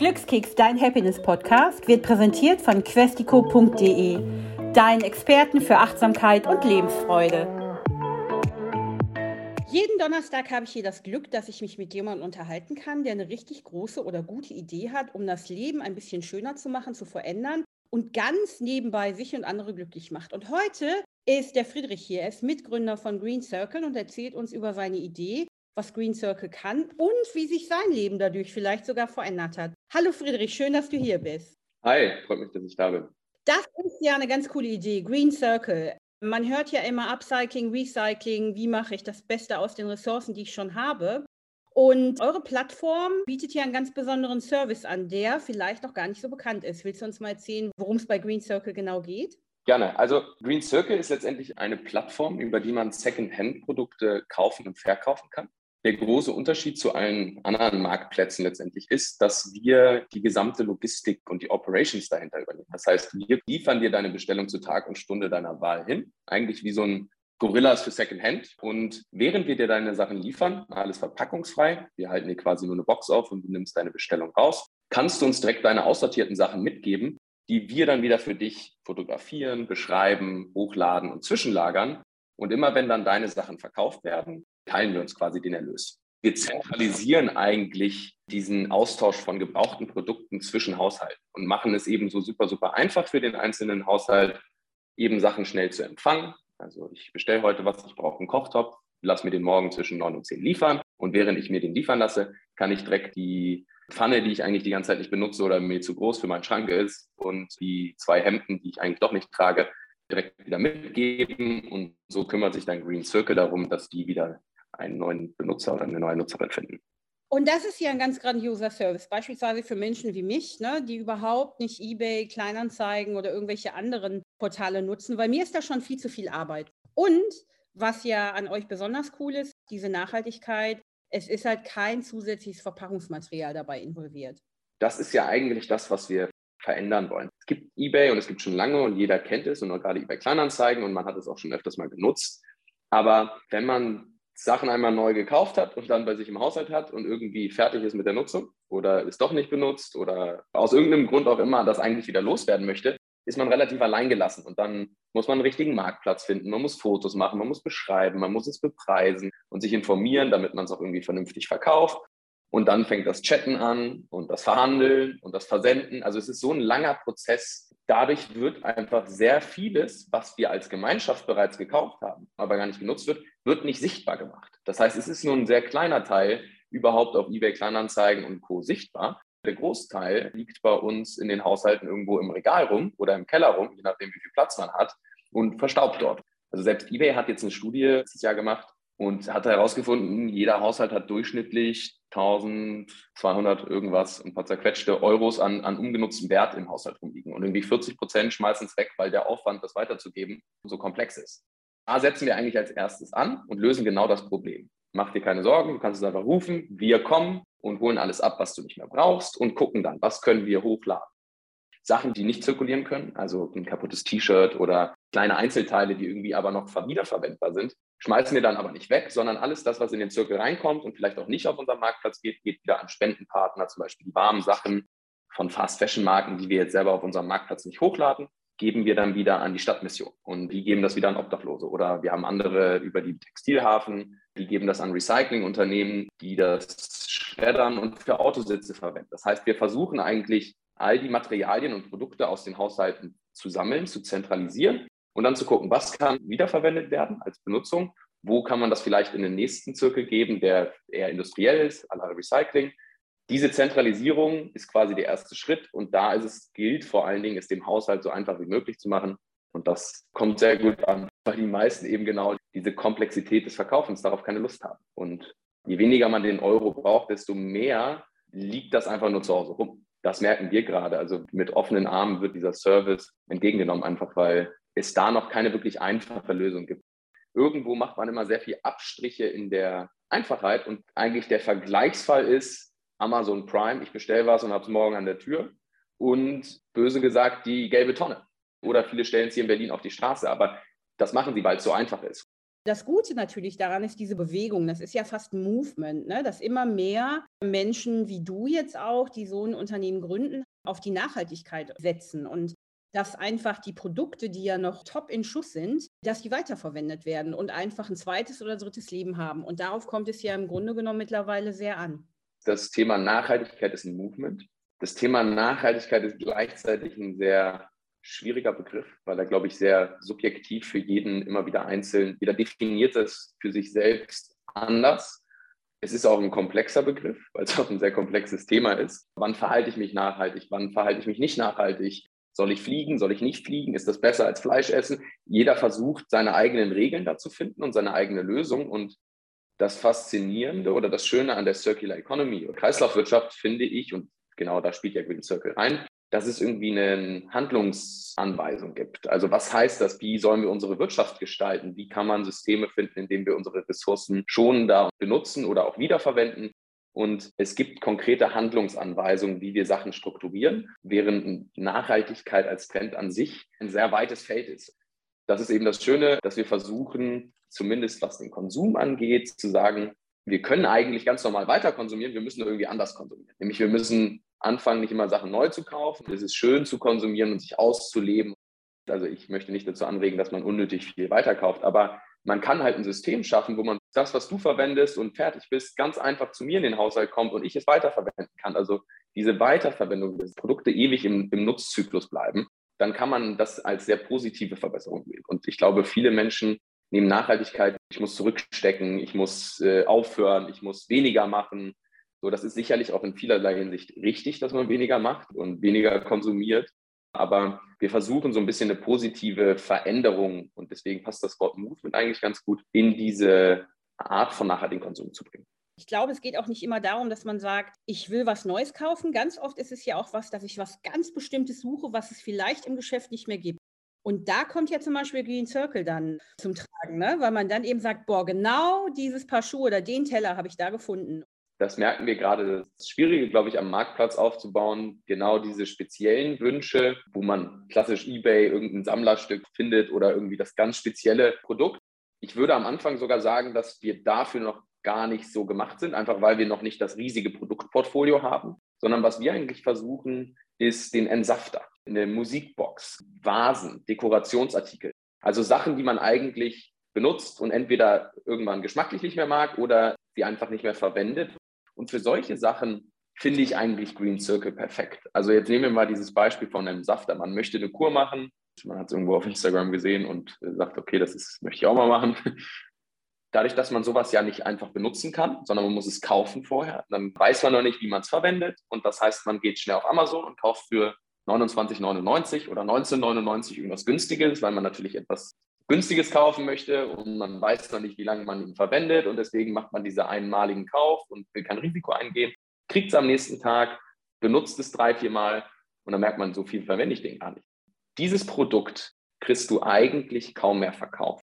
Glückskeks, dein Happiness-Podcast, wird präsentiert von questico.de, deinen Experten für Achtsamkeit und Lebensfreude. Jeden Donnerstag habe ich hier das Glück, dass ich mich mit jemandem unterhalten kann, der eine richtig große oder gute Idee hat, um das Leben ein bisschen schöner zu machen, zu verändern und ganz nebenbei sich und andere glücklich macht. Und heute ist der Friedrich hier. Er ist Mitgründer von Green Circle und erzählt uns über seine Idee, was Green Circle kann und wie sich sein Leben dadurch vielleicht sogar verändert hat. Hallo Friedrich, schön, dass du hier bist. Hi, freut mich, dass ich da bin. Das ist ja eine ganz coole Idee, Green Circle. Man hört ja immer Upcycling, Recycling, wie mache ich das Beste aus den Ressourcen, die ich schon habe. Und eure Plattform bietet ja einen ganz besonderen Service an, der vielleicht noch gar nicht so bekannt ist. Willst du uns mal erzählen, worum es bei Green Circle genau geht? Gerne. Also Green Circle ist letztendlich eine Plattform, über die man Second-Hand-Produkte kaufen und verkaufen kann. Der große Unterschied zu allen anderen Marktplätzen letztendlich ist, dass wir die gesamte Logistik und die Operations dahinter übernehmen. Das heißt, wir liefern dir deine Bestellung zu Tag und Stunde deiner Wahl hin, eigentlich wie so ein Gorillas für Secondhand. Und während wir dir deine Sachen liefern, alles verpackungsfrei, wir halten dir quasi nur eine Box auf und du nimmst deine Bestellung raus, kannst du uns direkt deine aussortierten Sachen mitgeben, die wir dann wieder für dich fotografieren, beschreiben, hochladen und zwischenlagern. Und immer wenn dann deine Sachen verkauft werden, teilen wir uns quasi den Erlös. Wir zentralisieren eigentlich diesen Austausch von gebrauchten Produkten zwischen Haushalten und machen es eben so super, super einfach für den einzelnen Haushalt, eben Sachen schnell zu empfangen. Also ich bestelle heute was, ich brauche einen Kochtopf, lass mir den morgen zwischen 9 und 10 liefern und während ich mir den liefern lasse, kann ich direkt die Pfanne, die ich eigentlich die ganze Zeit nicht benutze oder mir zu groß für meinen Schrank ist und die zwei Hemden, die ich eigentlich doch nicht trage, direkt wieder mitgeben und so kümmert sich dann Green Circle darum, dass die wieder einen neuen Benutzer oder eine neue Nutzerin finden. Und das ist ja ein ganz grandioser Service, beispielsweise für Menschen wie mich, ne, die überhaupt nicht eBay, Kleinanzeigen oder irgendwelche anderen Portale nutzen, weil mir ist da schon viel zu viel Arbeit. Und was ja an euch besonders cool ist, diese Nachhaltigkeit, es ist halt kein zusätzliches Verpackungsmaterial dabei involviert. Das ist ja eigentlich das, was wir verändern wollen. Es gibt eBay und es gibt schon lange und jeder kennt es und gerade eBay Kleinanzeigen und man hat es auch schon öfters mal genutzt. Aber wenn man Sachen einmal neu gekauft hat und dann bei sich im Haushalt hat und irgendwie fertig ist mit der Nutzung oder ist doch nicht benutzt oder aus irgendeinem Grund auch immer das eigentlich wieder loswerden möchte, ist man relativ alleingelassen und dann muss man einen richtigen Marktplatz finden. Man muss Fotos machen, man muss beschreiben, man muss es bepreisen und sich informieren, damit man es auch irgendwie vernünftig verkauft. Und dann fängt das Chatten an und das Verhandeln und das Versenden. Also es ist so ein langer Prozess. Dadurch wird einfach sehr vieles, was wir als Gemeinschaft bereits gekauft haben, aber gar nicht genutzt wird, wird nicht sichtbar gemacht. Das heißt, es ist nur ein sehr kleiner Teil überhaupt auf eBay Kleinanzeigen und Co. sichtbar. Der Großteil liegt bei uns in den Haushalten irgendwo im Regal rum oder im Keller rum, je nachdem, wie viel Platz man hat, und verstaubt dort. Also selbst eBay hat jetzt eine Studie dieses Jahr gemacht und hat herausgefunden, jeder Haushalt hat durchschnittlich 1200 irgendwas, ein paar zerquetschte Euros an, an ungenutztem Wert im Haushalt rumliegen. Und irgendwie 40 Prozent schmeißen es weg, weil der Aufwand, das weiterzugeben, so komplex ist. Da setzen wir eigentlich als erstes an und lösen genau das Problem. Mach dir keine Sorgen, du kannst es einfach rufen. Wir kommen und holen alles ab, was du nicht mehr brauchst und gucken dann, was können wir hochladen. Sachen, die nicht zirkulieren können, also ein kaputtes T-Shirt oder kleine Einzelteile, die irgendwie aber noch wiederverwendbar sind, schmeißen wir dann aber nicht weg, sondern alles das, was in den Zirkel reinkommt und vielleicht auch nicht auf unseren Marktplatz geht, geht wieder an Spendenpartner, zum Beispiel die warmen Sachen von Fast-Fashion-Marken, die wir jetzt selber auf unserem Marktplatz nicht hochladen, geben wir dann wieder an die Stadtmission und die geben das wieder an Obdachlose. Oder wir haben andere über die Textilhafen, die geben das an Recyclingunternehmen, die das schreddern und für Autositze verwenden. Das heißt, wir versuchen eigentlich all die Materialien und Produkte aus den Haushalten zu sammeln, zu zentralisieren und dann zu gucken, was kann wiederverwendet werden als Benutzung, wo kann man das vielleicht in den nächsten Zirkel geben, der eher industriell ist, à Recycling, diese Zentralisierung ist quasi der erste Schritt und da ist es, gilt vor allen Dingen, es dem Haushalt so einfach wie möglich zu machen. Und das kommt sehr gut an, weil die meisten eben genau diese Komplexität des Verkaufens darauf keine Lust haben. Und je weniger man den Euro braucht, desto mehr liegt das einfach nur zu Hause rum. Das merken wir gerade. Also mit offenen Armen wird dieser Service entgegengenommen, einfach weil es da noch keine wirklich einfache Lösung gibt. Irgendwo macht man immer sehr viel Abstriche in der Einfachheit und eigentlich der Vergleichsfall ist, Amazon Prime, ich bestelle was und habe es morgen an der Tür. Und böse gesagt, die gelbe Tonne. Oder viele stellen es hier in Berlin auf die Straße. Aber das machen sie, weil es so einfach ist. Das Gute natürlich daran ist diese Bewegung. Das ist ja fast ein Movement, ne? dass immer mehr Menschen wie du jetzt auch, die so ein Unternehmen gründen, auf die Nachhaltigkeit setzen und dass einfach die Produkte, die ja noch top in Schuss sind, dass die weiterverwendet werden und einfach ein zweites oder drittes Leben haben. Und darauf kommt es ja im Grunde genommen mittlerweile sehr an. Das Thema Nachhaltigkeit ist ein Movement. Das Thema Nachhaltigkeit ist gleichzeitig ein sehr schwieriger Begriff, weil er, glaube ich, sehr subjektiv für jeden immer wieder einzeln, jeder definiert es für sich selbst anders. Es ist auch ein komplexer Begriff, weil es auch ein sehr komplexes Thema ist. Wann verhalte ich mich nachhaltig? Wann verhalte ich mich nicht nachhaltig? Soll ich fliegen? Soll ich nicht fliegen? Ist das besser als Fleisch essen? Jeder versucht, seine eigenen Regeln dazu finden und seine eigene Lösung. Und das Faszinierende oder das Schöne an der Circular Economy oder Kreislaufwirtschaft finde ich, und genau da spielt ja Green Circle rein, dass es irgendwie eine Handlungsanweisung gibt. Also was heißt das? Wie sollen wir unsere Wirtschaft gestalten? Wie kann man Systeme finden, in denen wir unsere Ressourcen schonender benutzen oder auch wiederverwenden? Und es gibt konkrete Handlungsanweisungen, wie wir Sachen strukturieren, während Nachhaltigkeit als Trend an sich ein sehr weites Feld ist. Das ist eben das Schöne, dass wir versuchen, zumindest was den Konsum angeht, zu sagen, wir können eigentlich ganz normal weiter konsumieren, wir müssen irgendwie anders konsumieren. Nämlich wir müssen anfangen, nicht immer Sachen neu zu kaufen. Es ist schön zu konsumieren und sich auszuleben. Also ich möchte nicht dazu anregen, dass man unnötig viel weiterkauft, aber man kann halt ein System schaffen, wo man das, was du verwendest und fertig bist, ganz einfach zu mir in den Haushalt kommt und ich es weiterverwenden kann. Also diese Weiterverwendung, dass Produkte ewig im, im Nutzzyklus bleiben, dann kann man das als sehr positive Verbesserung sehen. Und ich glaube, viele Menschen nehmen Nachhaltigkeit, ich muss zurückstecken, ich muss äh, aufhören, ich muss weniger machen, so, das ist sicherlich auch in vielerlei Hinsicht richtig, dass man weniger macht und weniger konsumiert. Aber wir versuchen so ein bisschen eine positive Veränderung und deswegen passt das Wort Movement eigentlich ganz gut in diese Art von nachhaltigen Konsum zu bringen. Ich glaube, es geht auch nicht immer darum, dass man sagt, ich will was Neues kaufen. Ganz oft ist es ja auch was, dass ich was ganz Bestimmtes suche, was es vielleicht im Geschäft nicht mehr gibt. Und da kommt ja zum Beispiel Green Circle dann zum Tragen, ne? weil man dann eben sagt, boah, genau dieses Paar Schuhe oder den Teller habe ich da gefunden das merken wir gerade. Das Schwierige, glaube ich, am Marktplatz aufzubauen, genau diese speziellen Wünsche, wo man klassisch eBay irgendein Sammlerstück findet oder irgendwie das ganz spezielle Produkt. Ich würde am Anfang sogar sagen, dass wir dafür noch gar nicht so gemacht sind, einfach weil wir noch nicht das riesige Produktportfolio haben, sondern was wir eigentlich versuchen, ist den Entsafter, eine Musikbox, Vasen, Dekorationsartikel. Also Sachen, die man eigentlich benutzt und entweder irgendwann geschmacklich nicht mehr mag oder sie einfach nicht mehr verwendet, und für solche Sachen finde ich eigentlich Green Circle perfekt. Also jetzt nehmen wir mal dieses Beispiel von einem Safter. Man möchte eine Kur machen, man hat es irgendwo auf Instagram gesehen und sagt, okay, das ist, möchte ich auch mal machen. Dadurch, dass man sowas ja nicht einfach benutzen kann, sondern man muss es kaufen vorher, dann weiß man noch nicht, wie man es verwendet. Und das heißt, man geht schnell auf Amazon und kauft für 29,99 oder 19,99 irgendwas Günstiges, weil man natürlich etwas Günstiges kaufen möchte und man weiß noch nicht, wie lange man ihn verwendet und deswegen macht man diesen einmaligen Kauf und will kein Risiko eingehen, kriegt es am nächsten Tag, benutzt es drei, vier Mal und dann merkt man, so viel verwende ich den gar nicht. Dieses Produkt kriegst du eigentlich kaum mehr verkauft,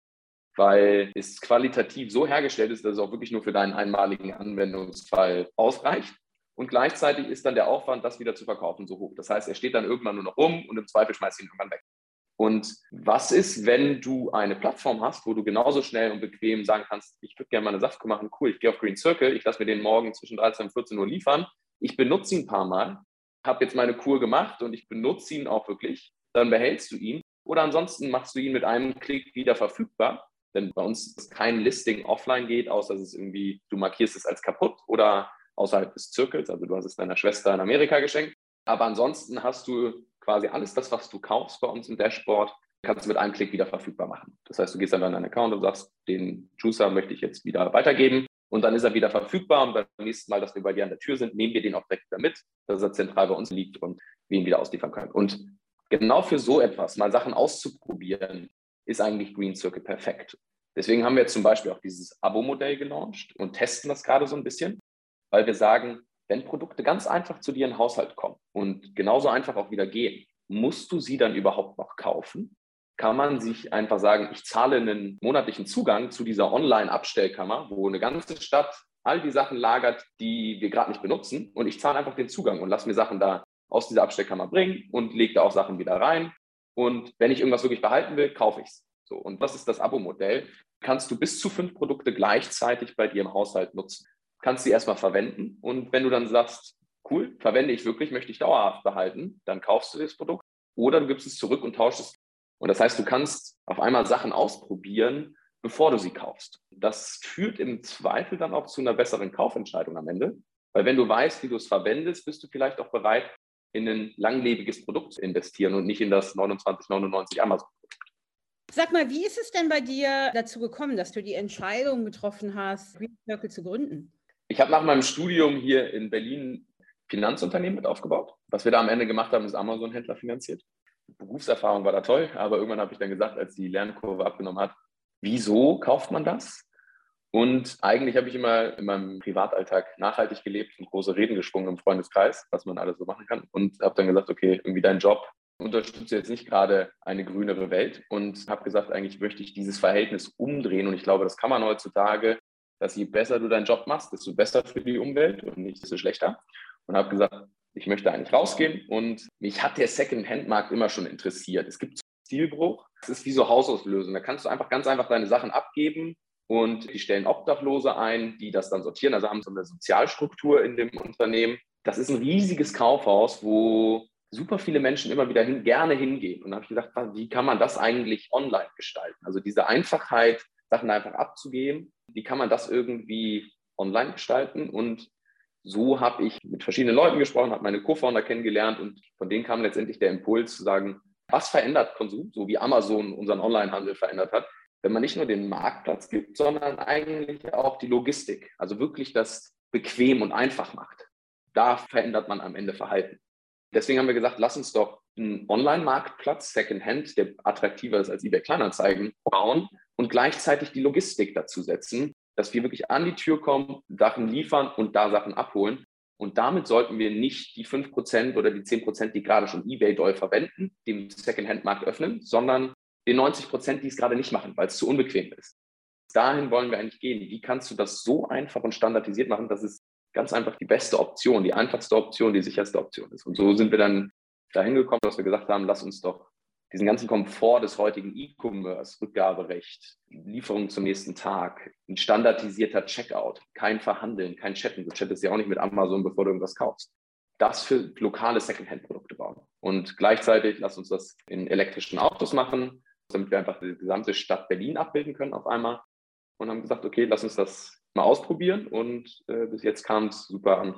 weil es qualitativ so hergestellt ist, dass es auch wirklich nur für deinen einmaligen Anwendungsfall ausreicht. Und gleichzeitig ist dann der Aufwand, das wieder zu verkaufen, so hoch. Das heißt, er steht dann irgendwann nur noch rum und im Zweifel schmeißt ihn irgendwann weg. Und was ist, wenn du eine Plattform hast, wo du genauso schnell und bequem sagen kannst, ich würde gerne mal eine Saftkur machen, cool, ich gehe auf Green Circle, ich lasse mir den morgen zwischen 13 und 14 Uhr liefern, ich benutze ihn ein paar Mal, habe jetzt meine Kur gemacht und ich benutze ihn auch wirklich, dann behältst du ihn. Oder ansonsten machst du ihn mit einem Klick wieder verfügbar, denn bei uns ist kein Listing offline geht, außer dass es irgendwie, du markierst es als kaputt oder außerhalb des Zirkels, also du hast es deiner Schwester in Amerika geschenkt. Aber ansonsten hast du quasi alles das, was du kaufst bei uns im Dashboard, kannst du mit einem Klick wieder verfügbar machen. Das heißt, du gehst dann an deinen Account und sagst, den Juicer möchte ich jetzt wieder weitergeben und dann ist er wieder verfügbar und beim nächsten Mal, dass wir bei dir an der Tür sind, nehmen wir den auch direkt wieder mit, dass er zentral bei uns liegt und wir ihn wieder ausliefern können. Und genau für so etwas, mal Sachen auszuprobieren, ist eigentlich Green Circle perfekt. Deswegen haben wir jetzt zum Beispiel auch dieses Abo-Modell gelauncht und testen das gerade so ein bisschen, weil wir sagen, wenn Produkte ganz einfach zu dir in den Haushalt kommen und genauso einfach auch wieder gehen, musst du sie dann überhaupt noch kaufen? Kann man sich einfach sagen, ich zahle einen monatlichen Zugang zu dieser Online-Abstellkammer, wo eine ganze Stadt all die Sachen lagert, die wir gerade nicht benutzen und ich zahle einfach den Zugang und lasse mir Sachen da aus dieser Abstellkammer bringen und lege da auch Sachen wieder rein. Und wenn ich irgendwas wirklich behalten will, kaufe ich es. So, und das ist das Abo-Modell. kannst du bis zu fünf Produkte gleichzeitig bei dir im Haushalt nutzen. Kannst sie erstmal verwenden und wenn du dann sagst, cool, verwende ich wirklich, möchte ich dauerhaft behalten, dann kaufst du das Produkt oder du gibst es zurück und tauschst es. Und das heißt, du kannst auf einmal Sachen ausprobieren, bevor du sie kaufst. Das führt im Zweifel dann auch zu einer besseren Kaufentscheidung am Ende, weil wenn du weißt, wie du es verwendest, bist du vielleicht auch bereit, in ein langlebiges Produkt zu investieren und nicht in das 29,99 Amazon-Produkt. Sag mal, wie ist es denn bei dir dazu gekommen, dass du die Entscheidung getroffen hast, Green Circle zu gründen? Ich habe nach meinem Studium hier in Berlin Finanzunternehmen mit aufgebaut. Was wir da am Ende gemacht haben, ist Amazon-Händler finanziert. Berufserfahrung war da toll, aber irgendwann habe ich dann gesagt, als die Lernkurve abgenommen hat, wieso kauft man das? Und eigentlich habe ich immer in meinem Privatalltag nachhaltig gelebt und große Reden geschwungen im Freundeskreis, was man alles so machen kann. Und habe dann gesagt, okay, irgendwie dein Job unterstützt jetzt nicht gerade eine grünere Welt. Und habe gesagt, eigentlich möchte ich dieses Verhältnis umdrehen. Und ich glaube, das kann man heutzutage, dass je besser du deinen Job machst, desto besser für die Umwelt und nicht desto schlechter. Und habe gesagt, ich möchte eigentlich rausgehen. Und mich hat der Second-Hand-Markt immer schon interessiert. Es gibt Stilbruch. Es ist wie so Hausauslösung. Da kannst du einfach ganz einfach deine Sachen abgeben und die stellen Obdachlose ein, die das dann sortieren. Also haben so eine Sozialstruktur in dem Unternehmen. Das ist ein riesiges Kaufhaus, wo super viele Menschen immer wieder hin, gerne hingehen. Und da habe ich gedacht, wie kann man das eigentlich online gestalten? Also diese Einfachheit, Sachen einfach abzugeben, wie kann man das irgendwie online gestalten? Und so habe ich mit verschiedenen Leuten gesprochen, habe meine Co-Founder kennengelernt und von denen kam letztendlich der Impuls zu sagen, was verändert Konsum, so wie Amazon unseren Onlinehandel verändert hat, wenn man nicht nur den Marktplatz gibt, sondern eigentlich auch die Logistik, also wirklich das bequem und einfach macht. Da verändert man am Ende Verhalten. Deswegen haben wir gesagt, lass uns doch einen Online-Marktplatz, Secondhand, der attraktiver ist als eBay Kleinanzeigen, bauen und gleichzeitig die Logistik dazu setzen, dass wir wirklich an die Tür kommen, Sachen liefern und da Sachen abholen. Und damit sollten wir nicht die 5% oder die 10%, die gerade schon eBay doll verwenden, dem Secondhand-Markt öffnen, sondern den 90 Prozent, die es gerade nicht machen, weil es zu unbequem ist. Dahin wollen wir eigentlich gehen. Wie kannst du das so einfach und standardisiert machen, dass es ganz einfach die beste Option, die einfachste Option, die sicherste Option ist? Und so sind wir dann dahin gekommen, dass wir gesagt haben, lass uns doch diesen ganzen Komfort des heutigen E-Commerce, Rückgaberecht, Lieferung zum nächsten Tag, ein standardisierter Checkout, kein Verhandeln, kein Chatten. Du chattest ja auch nicht mit Amazon, bevor du irgendwas kaufst. Das für lokale Secondhand-Produkte bauen. Und gleichzeitig lass uns das in elektrischen Autos machen, damit wir einfach die gesamte Stadt Berlin abbilden können auf einmal. Und haben gesagt, okay, lass uns das mal ausprobieren. Und äh, bis jetzt kam es super an.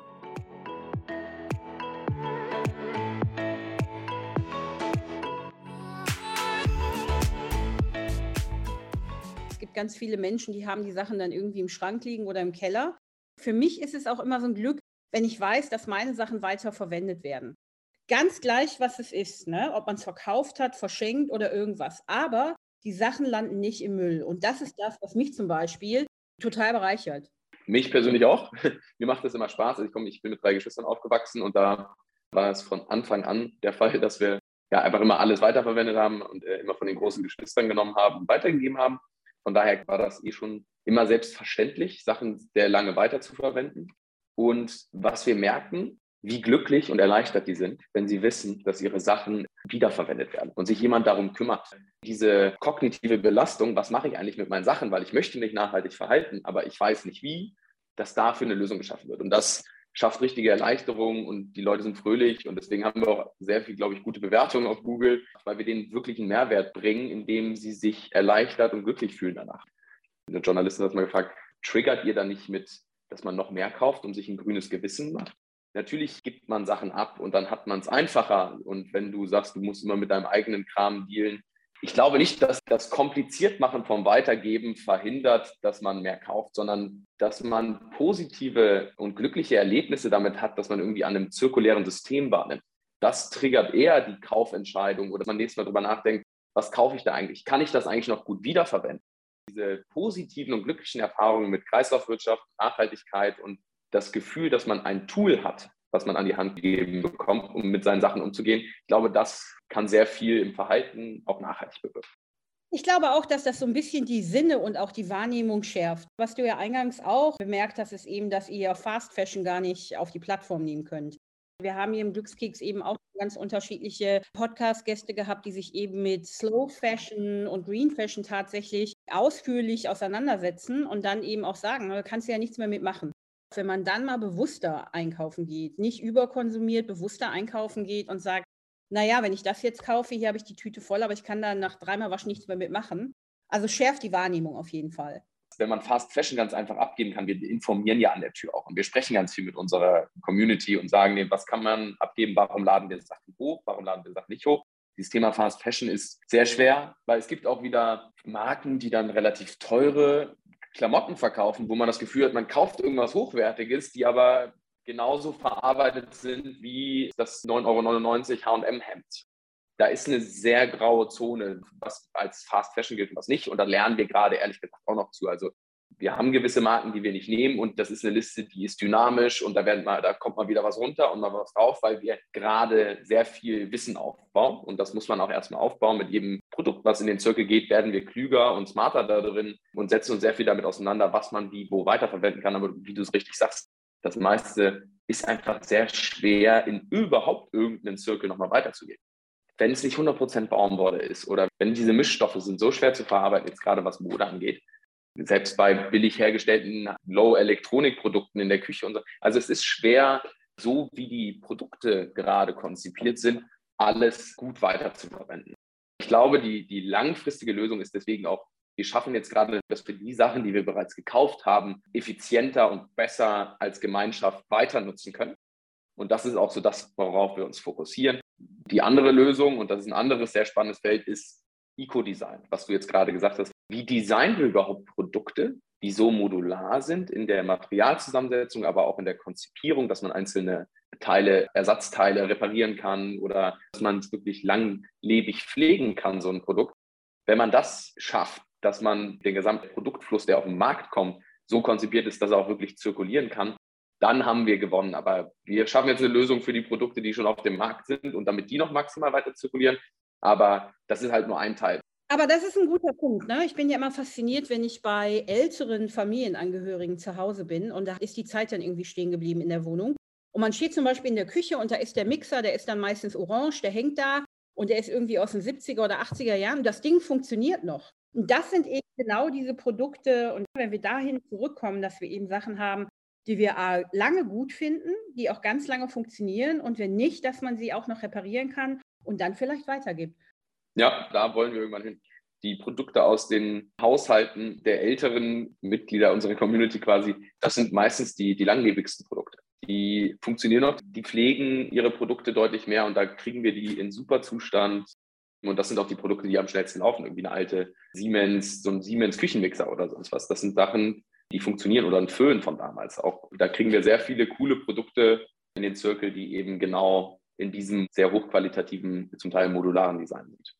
Ganz viele Menschen, die haben die Sachen dann irgendwie im Schrank liegen oder im Keller. Für mich ist es auch immer so ein Glück, wenn ich weiß, dass meine Sachen weiter verwendet werden ganz gleich, was es ist, ne? ob man es verkauft hat, verschenkt oder irgendwas. Aber die Sachen landen nicht im Müll. Und das ist das, was mich zum Beispiel total bereichert. Mich persönlich auch. Mir macht das immer Spaß. Ich, komm, ich bin mit drei Geschwistern aufgewachsen und da war es von Anfang an der Fall, dass wir ja einfach immer alles weiterverwendet haben und äh, immer von den großen Geschwistern genommen haben und weitergegeben haben. Von daher war das eh schon immer selbstverständlich, Sachen sehr lange weiter zu verwenden. Und was wir merken, wie glücklich und erleichtert die sind, wenn sie wissen, dass ihre Sachen wiederverwendet werden und sich jemand darum kümmert. Diese kognitive Belastung, was mache ich eigentlich mit meinen Sachen, weil ich möchte mich nachhaltig verhalten, aber ich weiß nicht wie, dass dafür eine Lösung geschaffen wird. Und das schafft richtige Erleichterung und die Leute sind fröhlich und deswegen haben wir auch sehr viel, glaube ich, gute Bewertungen auf Google, weil wir denen wirklich einen Mehrwert bringen, indem sie sich erleichtert und glücklich fühlen danach. Der Journalist hat mal gefragt, triggert ihr da nicht mit, dass man noch mehr kauft und sich ein grünes Gewissen macht? Natürlich gibt man Sachen ab und dann hat man es einfacher. Und wenn du sagst, du musst immer mit deinem eigenen Kram dealen, ich glaube nicht, dass das Kompliziertmachen vom Weitergeben verhindert, dass man mehr kauft, sondern dass man positive und glückliche Erlebnisse damit hat, dass man irgendwie an einem zirkulären System wahrnimmt. Das triggert eher die Kaufentscheidung oder man nächstes Mal darüber nachdenkt, was kaufe ich da eigentlich? Kann ich das eigentlich noch gut wiederverwenden? Diese positiven und glücklichen Erfahrungen mit Kreislaufwirtschaft, Nachhaltigkeit und das Gefühl, dass man ein Tool hat, was man an die Hand gegeben bekommt, um mit seinen Sachen umzugehen. Ich glaube, das kann sehr viel im Verhalten auch nachhaltig bewirken. Ich glaube auch, dass das so ein bisschen die Sinne und auch die Wahrnehmung schärft. Was du ja eingangs auch bemerkt hast, ist eben, dass ihr Fast Fashion gar nicht auf die Plattform nehmen könnt. Wir haben hier im Glückskeks eben auch ganz unterschiedliche Podcast-Gäste gehabt, die sich eben mit Slow Fashion und Green Fashion tatsächlich ausführlich auseinandersetzen und dann eben auch sagen, da kannst du ja nichts mehr mitmachen. Wenn man dann mal bewusster einkaufen geht, nicht überkonsumiert, bewusster einkaufen geht und sagt, naja, wenn ich das jetzt kaufe, hier habe ich die Tüte voll, aber ich kann da nach dreimal waschen nichts mehr mitmachen. Also schärft die Wahrnehmung auf jeden Fall wenn man Fast Fashion ganz einfach abgeben kann, wir informieren ja an der Tür auch und wir sprechen ganz viel mit unserer Community und sagen denen, was kann man abgeben, warum laden wir Sachen hoch, warum laden wir Sachen nicht hoch. Dieses Thema Fast Fashion ist sehr schwer, weil es gibt auch wieder Marken, die dann relativ teure Klamotten verkaufen, wo man das Gefühl hat, man kauft irgendwas Hochwertiges, die aber genauso verarbeitet sind wie das 9,99 Euro HM-Hemd da ist eine sehr graue Zone, was als Fast Fashion gilt und was nicht. Und da lernen wir gerade ehrlich gesagt auch noch zu. Also wir haben gewisse Marken, die wir nicht nehmen und das ist eine Liste, die ist dynamisch und da, werden mal, da kommt mal wieder was runter und mal was drauf, weil wir gerade sehr viel Wissen aufbauen und das muss man auch erstmal aufbauen. Mit jedem Produkt, was in den Zirkel geht, werden wir klüger und smarter da drin und setzen uns sehr viel damit auseinander, was man wie wo weiterverwenden kann. Aber wie du es richtig sagst, das meiste ist einfach sehr schwer, in überhaupt irgendeinen Zirkel nochmal weiterzugehen wenn es nicht 100% Baumwolle ist oder wenn diese Mischstoffe sind so schwer zu verarbeiten, jetzt gerade was Mode angeht, selbst bei billig hergestellten Low-Elektronik-Produkten in der Küche und so. Also es ist schwer, so wie die Produkte gerade konzipiert sind, alles gut weiterzuverwenden. Ich glaube, die, die langfristige Lösung ist deswegen auch, wir schaffen jetzt gerade, dass wir die Sachen, die wir bereits gekauft haben, effizienter und besser als Gemeinschaft weiter nutzen können. Und das ist auch so das, worauf wir uns fokussieren. Die andere Lösung, und das ist ein anderes sehr spannendes Feld, ist Eco-Design, was du jetzt gerade gesagt hast. Wie designen wir überhaupt Produkte, die so modular sind in der Materialzusammensetzung, aber auch in der Konzipierung, dass man einzelne Teile, Ersatzteile reparieren kann oder dass man es wirklich langlebig pflegen kann, so ein Produkt. Wenn man das schafft, dass man den gesamten Produktfluss, der auf den Markt kommt, so konzipiert ist, dass er auch wirklich zirkulieren kann, dann haben wir gewonnen. Aber wir schaffen jetzt eine Lösung für die Produkte, die schon auf dem Markt sind und damit die noch maximal weiter zirkulieren. Aber das ist halt nur ein Teil. Aber das ist ein guter Punkt. Ne? Ich bin ja immer fasziniert, wenn ich bei älteren Familienangehörigen zu Hause bin und da ist die Zeit dann irgendwie stehen geblieben in der Wohnung. Und man steht zum Beispiel in der Küche und da ist der Mixer, der ist dann meistens orange, der hängt da und der ist irgendwie aus den 70er oder 80er Jahren. Das Ding funktioniert noch. Und das sind eben genau diese Produkte. Und wenn wir dahin zurückkommen, dass wir eben Sachen haben, die wir lange gut finden, die auch ganz lange funktionieren und wenn nicht, dass man sie auch noch reparieren kann und dann vielleicht weitergibt. Ja, da wollen wir irgendwann hin. Die Produkte aus den Haushalten der älteren Mitglieder unserer Community quasi, das sind meistens die, die langlebigsten Produkte. Die funktionieren noch, die pflegen ihre Produkte deutlich mehr und da kriegen wir die in super Zustand. Und das sind auch die Produkte, die am schnellsten laufen. Irgendwie eine alte Siemens, so ein Siemens Küchenmixer oder sonst was. Das sind Sachen, die funktionieren oder ein Föhn von damals auch. Da kriegen wir sehr viele coole Produkte in den Zirkel, die eben genau in diesem sehr hochqualitativen, zum Teil modularen Design sind.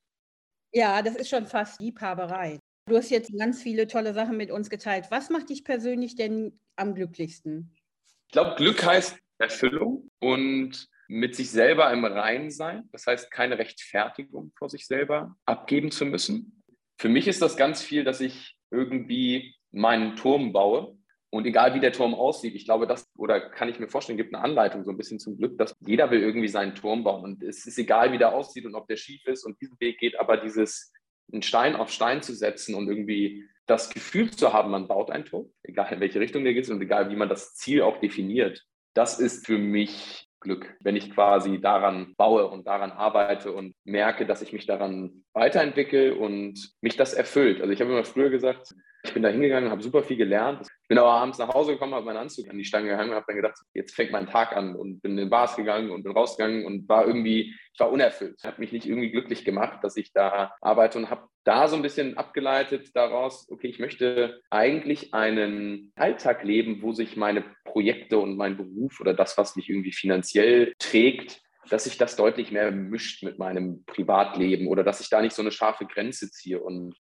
Ja, das ist schon fast Liebhaberei. Du hast jetzt ganz viele tolle Sachen mit uns geteilt. Was macht dich persönlich denn am glücklichsten? Ich glaube, Glück heißt Erfüllung und mit sich selber im Rein sein. Das heißt, keine Rechtfertigung vor sich selber abgeben zu müssen. Für mich ist das ganz viel, dass ich irgendwie meinen Turm baue. Und egal wie der Turm aussieht, ich glaube, das, oder kann ich mir vorstellen, gibt eine Anleitung so ein bisschen zum Glück, dass jeder will irgendwie seinen Turm bauen. Und es ist egal, wie der aussieht und ob der schief ist und diesen Weg geht, aber dieses einen Stein auf Stein zu setzen und irgendwie das Gefühl zu haben, man baut einen Turm, egal in welche Richtung der geht und egal wie man das Ziel auch definiert, das ist für mich Glück, wenn ich quasi daran baue und daran arbeite und merke, dass ich mich daran weiterentwickle und mich das erfüllt. Also ich habe immer früher gesagt, ich bin da hingegangen, habe super viel gelernt. Bin aber abends nach Hause gekommen, habe meinen Anzug an die Stange gehangen und habe dann gedacht, jetzt fängt mein Tag an und bin in den Bars gegangen und bin rausgegangen und war irgendwie, ich war unerfüllt. Ich habe mich nicht irgendwie glücklich gemacht, dass ich da arbeite und habe da so ein bisschen abgeleitet daraus, okay, ich möchte eigentlich einen Alltag leben, wo sich meine Projekte und mein Beruf oder das, was mich irgendwie finanziell trägt, dass sich das deutlich mehr mischt mit meinem Privatleben oder dass ich da nicht so eine scharfe Grenze ziehe und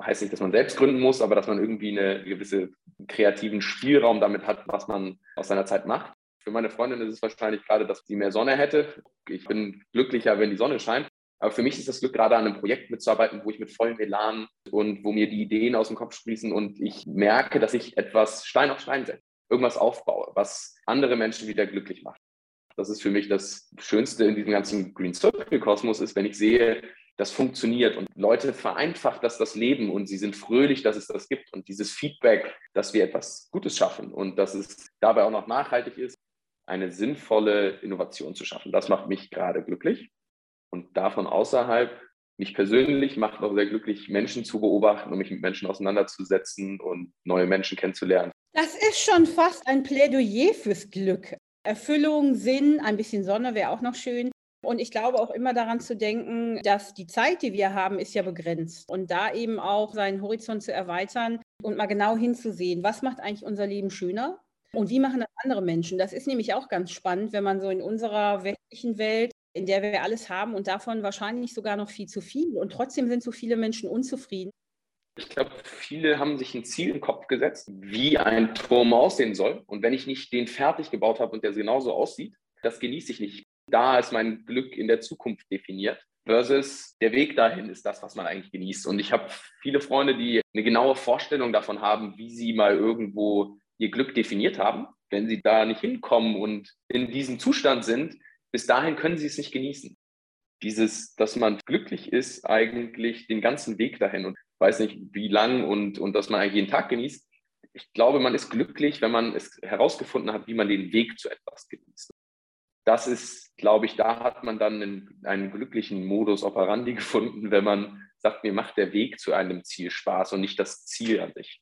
heißt nicht, dass man selbst gründen muss, aber dass man irgendwie einen gewisse kreativen Spielraum damit hat, was man aus seiner Zeit macht. Für meine Freundin ist es wahrscheinlich gerade, dass sie mehr Sonne hätte. Ich bin glücklicher, wenn die Sonne scheint. Aber für mich ist das Glück, gerade an einem Projekt mitzuarbeiten, wo ich mit vollem Elan und wo mir die Ideen aus dem Kopf sprießen und ich merke, dass ich etwas Stein auf Stein setze, irgendwas aufbaue, was andere Menschen wieder glücklich macht. Das ist für mich das Schönste in diesem ganzen Green Circle Kosmos ist, wenn ich sehe, das funktioniert und Leute vereinfacht das das Leben und sie sind fröhlich, dass es das gibt und dieses Feedback, dass wir etwas Gutes schaffen und dass es dabei auch noch nachhaltig ist, eine sinnvolle Innovation zu schaffen. Das macht mich gerade glücklich und davon außerhalb mich persönlich macht auch sehr glücklich, Menschen zu beobachten und mich mit Menschen auseinanderzusetzen und neue Menschen kennenzulernen. Das ist schon fast ein Plädoyer fürs Glück. Erfüllung, Sinn, ein bisschen Sonne wäre auch noch schön. Und ich glaube auch immer daran zu denken, dass die Zeit, die wir haben, ist ja begrenzt. Und da eben auch seinen Horizont zu erweitern und mal genau hinzusehen, was macht eigentlich unser Leben schöner und wie machen das andere Menschen. Das ist nämlich auch ganz spannend, wenn man so in unserer westlichen Welt, in der wir alles haben und davon wahrscheinlich sogar noch viel zu viel. Und trotzdem sind so viele Menschen unzufrieden. Ich glaube, viele haben sich ein Ziel im Kopf gesetzt, wie ein Turm aussehen soll. Und wenn ich nicht den fertig gebaut habe und der genauso aussieht, das genieße ich nicht da ist mein Glück in der Zukunft definiert. Versus der Weg dahin ist das, was man eigentlich genießt. Und ich habe viele Freunde, die eine genaue Vorstellung davon haben, wie sie mal irgendwo ihr Glück definiert haben. Wenn sie da nicht hinkommen und in diesem Zustand sind, bis dahin können sie es nicht genießen. Dieses, dass man glücklich ist, eigentlich den ganzen Weg dahin und weiß nicht, wie lang und, und dass man eigentlich jeden Tag genießt. Ich glaube, man ist glücklich, wenn man es herausgefunden hat, wie man den Weg zu etwas genießt das ist, glaube ich, da hat man dann einen, einen, glücklichen Modus operandi gefunden, wenn man sagt, mir macht der Weg zu einem Ziel Spaß und nicht das Ziel an sich.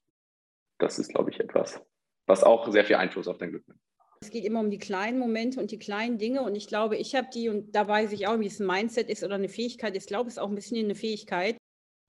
Das ist, glaube ich, etwas, was auch sehr viel Einfluss auf dein Glück nimmt. Es geht immer um die kleinen Momente und die kleinen Dinge. Und ich glaube, ich habe die, und da weiß ich auch, wie es ein Mindset ist oder eine Fähigkeit. Ich glaube, es ist auch ein bisschen eine Fähigkeit,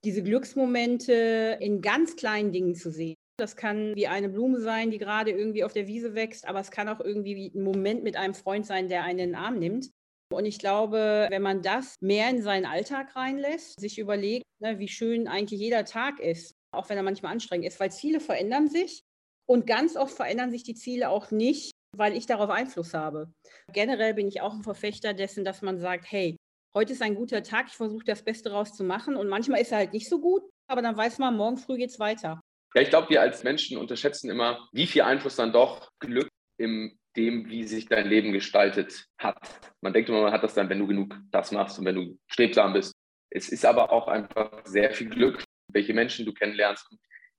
diese Glücksmomente in ganz kleinen Dingen zu sehen. Das kann wie eine Blume sein, die gerade irgendwie auf der Wiese wächst, aber es kann auch irgendwie ein Moment mit einem Freund sein, der einen in den Arm nimmt. Und ich glaube, wenn man das mehr in seinen Alltag reinlässt, sich überlegt, ne, wie schön eigentlich jeder Tag ist, auch wenn er manchmal anstrengend ist, weil Ziele verändern sich und ganz oft verändern sich die Ziele auch nicht, weil ich darauf Einfluss habe. Generell bin ich auch ein Verfechter dessen, dass man sagt, hey, heute ist ein guter Tag, ich versuche das Beste daraus zu machen und manchmal ist er halt nicht so gut, aber dann weiß man, morgen früh geht es weiter. Ja, ich glaube, wir als Menschen unterschätzen immer, wie viel Einfluss dann doch Glück in dem, wie sich dein Leben gestaltet hat. Man denkt immer, man hat das dann, wenn du genug das machst und wenn du strebsam bist. Es ist aber auch einfach sehr viel Glück, welche Menschen du kennenlernst.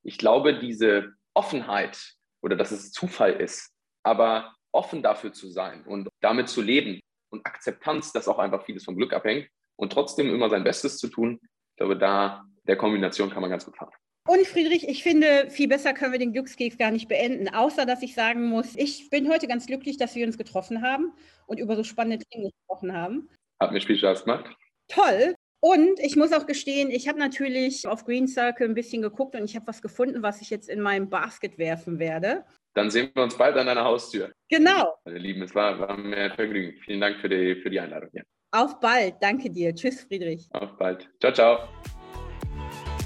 Ich glaube, diese Offenheit oder dass es Zufall ist, aber offen dafür zu sein und damit zu leben und Akzeptanz, dass auch einfach vieles vom Glück abhängt und trotzdem immer sein Bestes zu tun, ich glaube, da der Kombination kann man ganz gut fahren. Und Friedrich, ich finde, viel besser können wir den Glückskeks gar nicht beenden, außer dass ich sagen muss, ich bin heute ganz glücklich, dass wir uns getroffen haben und über so spannende Dinge gesprochen haben. Hat mir viel Spaß gemacht. Toll. Und ich muss auch gestehen, ich habe natürlich auf Green Circle ein bisschen geguckt und ich habe was gefunden, was ich jetzt in meinem Basket werfen werde. Dann sehen wir uns bald an deiner Haustür. Genau. Meine Lieben, es war, war mir ein Vergnügen. Vielen Dank für die, für die Einladung. Ja. Auf bald. Danke dir. Tschüss, Friedrich. Auf bald. Ciao, ciao.